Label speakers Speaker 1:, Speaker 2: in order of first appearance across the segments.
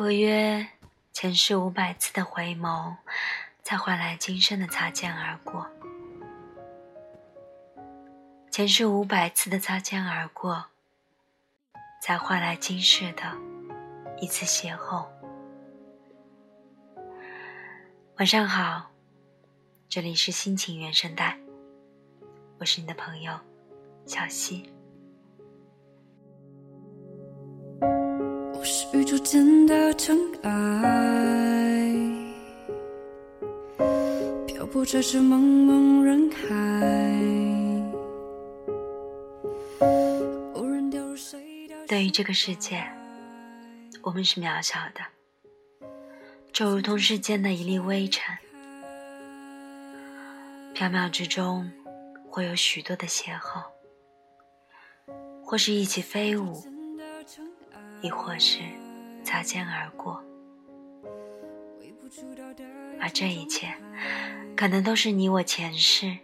Speaker 1: 不约前世五百次的回眸，才换来今生的擦肩而过。前世五百次的擦肩而过，才换来今世的一次邂逅。晚上好，这里是心情原声带，我是你的朋友小溪。宇宙间的尘埃，漂泊在这茫茫人海。对于这个世界，我们是渺小的，就如同世间的一粒微尘。缥缈之中，会有许多的邂逅，或是一起飞舞。亦或是擦肩而过，而这一切，可能都是你我前世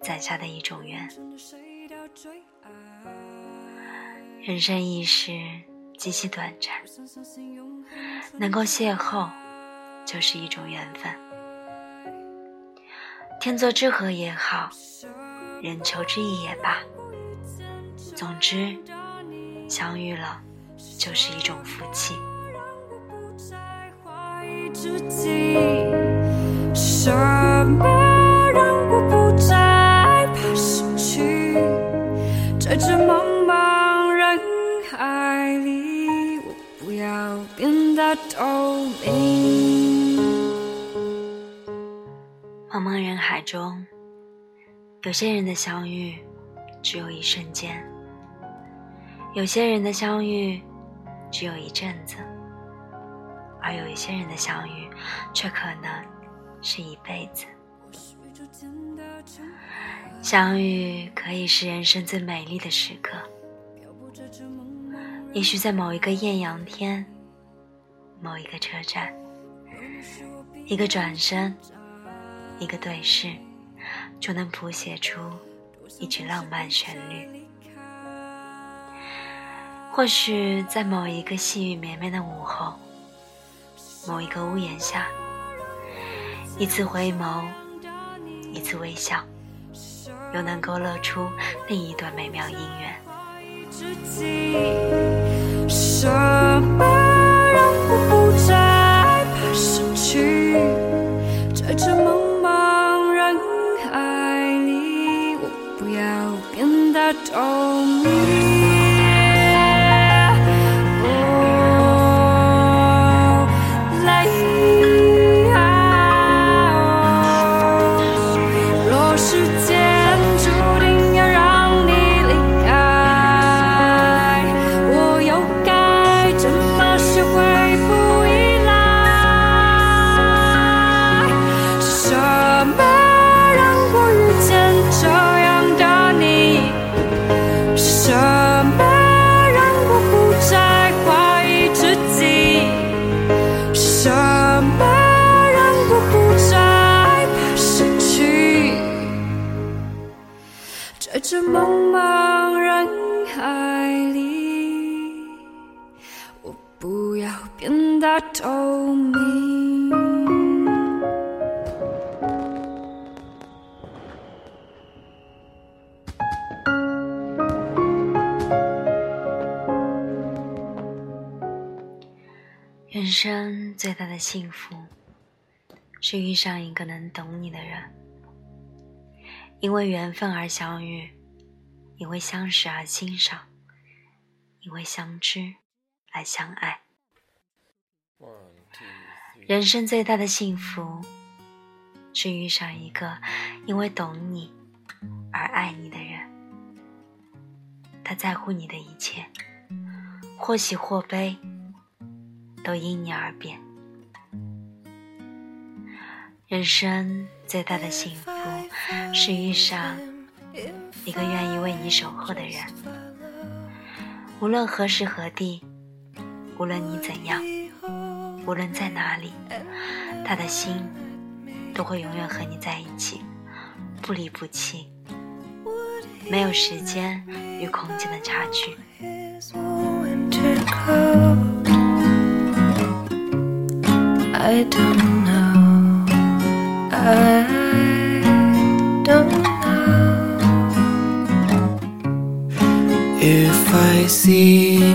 Speaker 1: 攒下的一种缘。人生一世极其短暂，能够邂逅，就是一种缘分。天作之合也好，人求之意也罢，总之，相遇了。就是一种福气。什么让我不再怕失去？在这茫茫人海里，我不要变得透明。茫茫人海中，有些人的相遇只有一瞬间，有些人的相遇。只有一阵子，而有一些人的相遇，却可能是一辈子。相遇可以是人生最美丽的时刻，也许在某一个艳阳天，某一个车站，一个转身，一个对视，就能谱写出一曲浪漫旋律。或许在某一个细雨绵绵的午后，某一个屋檐下，一次回眸，一次微笑，又能勾勒出另一段美妙姻缘。不要变得透明。人生最大的幸福，是遇上一个能懂你的人，因为缘分而相遇。因为相识而欣赏，因为相知而相爱。人生最大的幸福，是遇上一个因为懂你而爱你的人。他在乎你的一切，或喜或悲，都因你而变。人生最大的幸福，是遇上。一个愿意为你守候的人，无论何时何地，无论你怎样，无论在哪里，他的心都会永远和你在一起，不离不弃，没有时间与空间的差距。
Speaker 2: I don't know. I don't know. If I see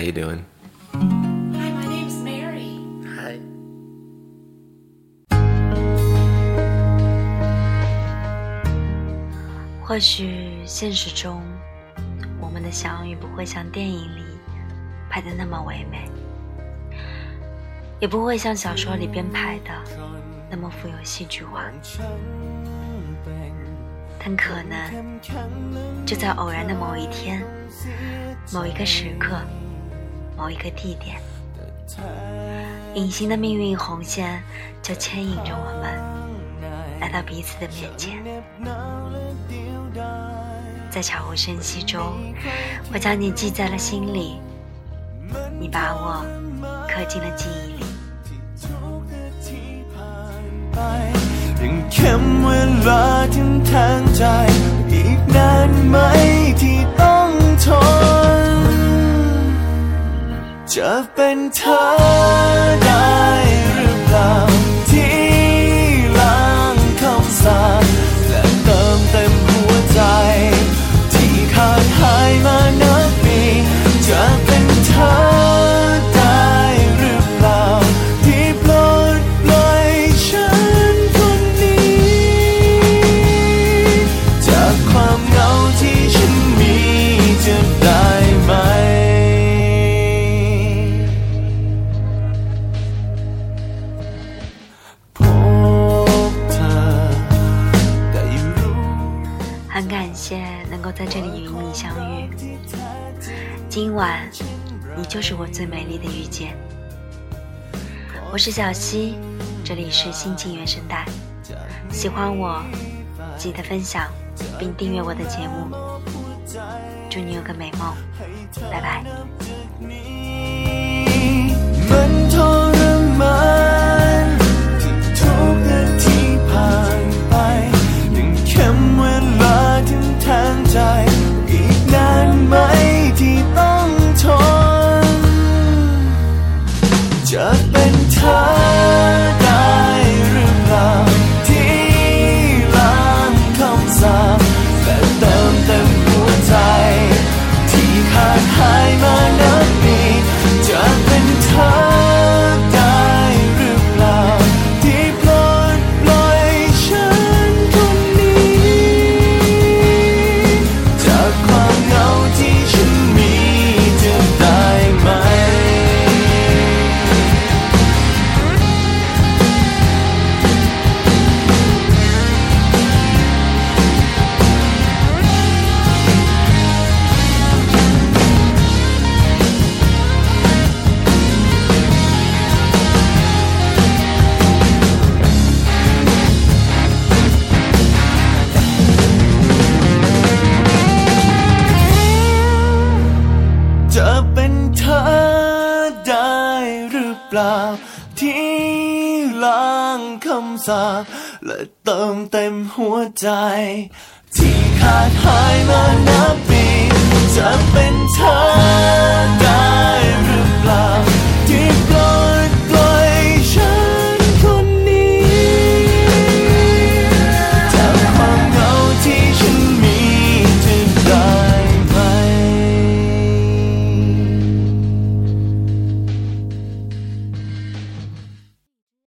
Speaker 2: how you doing?
Speaker 3: Hi, my name's Mary.
Speaker 2: Hi.
Speaker 1: 或许现实中，我们的相遇不会像电影里拍的那么唯美，也不会像小说里编排的那么富有戏剧化，但可能就在偶然的某一天、某一个时刻、某一个地点，隐形的命运红线就牵引着我们来到彼此的面前。在悄无声息中，我将你记在了心里，你把我刻进了记忆里。
Speaker 4: ยังเข้มเวลาทิ่มแทงใจ อีกนานไหมที่ต้องทน จะเป็นเธอได้หรือเปล่าที่ล้างคำสาป
Speaker 1: 今晚你就是我最美丽的遇见。我是小溪，这里是心情原声带。喜欢我，记得分享并订阅我的节目。祝你有个美梦，拜拜。
Speaker 4: เคำสาและเติมเต็มหัวใจ ที่ขาดหายมานับปีจะเป็นเธอ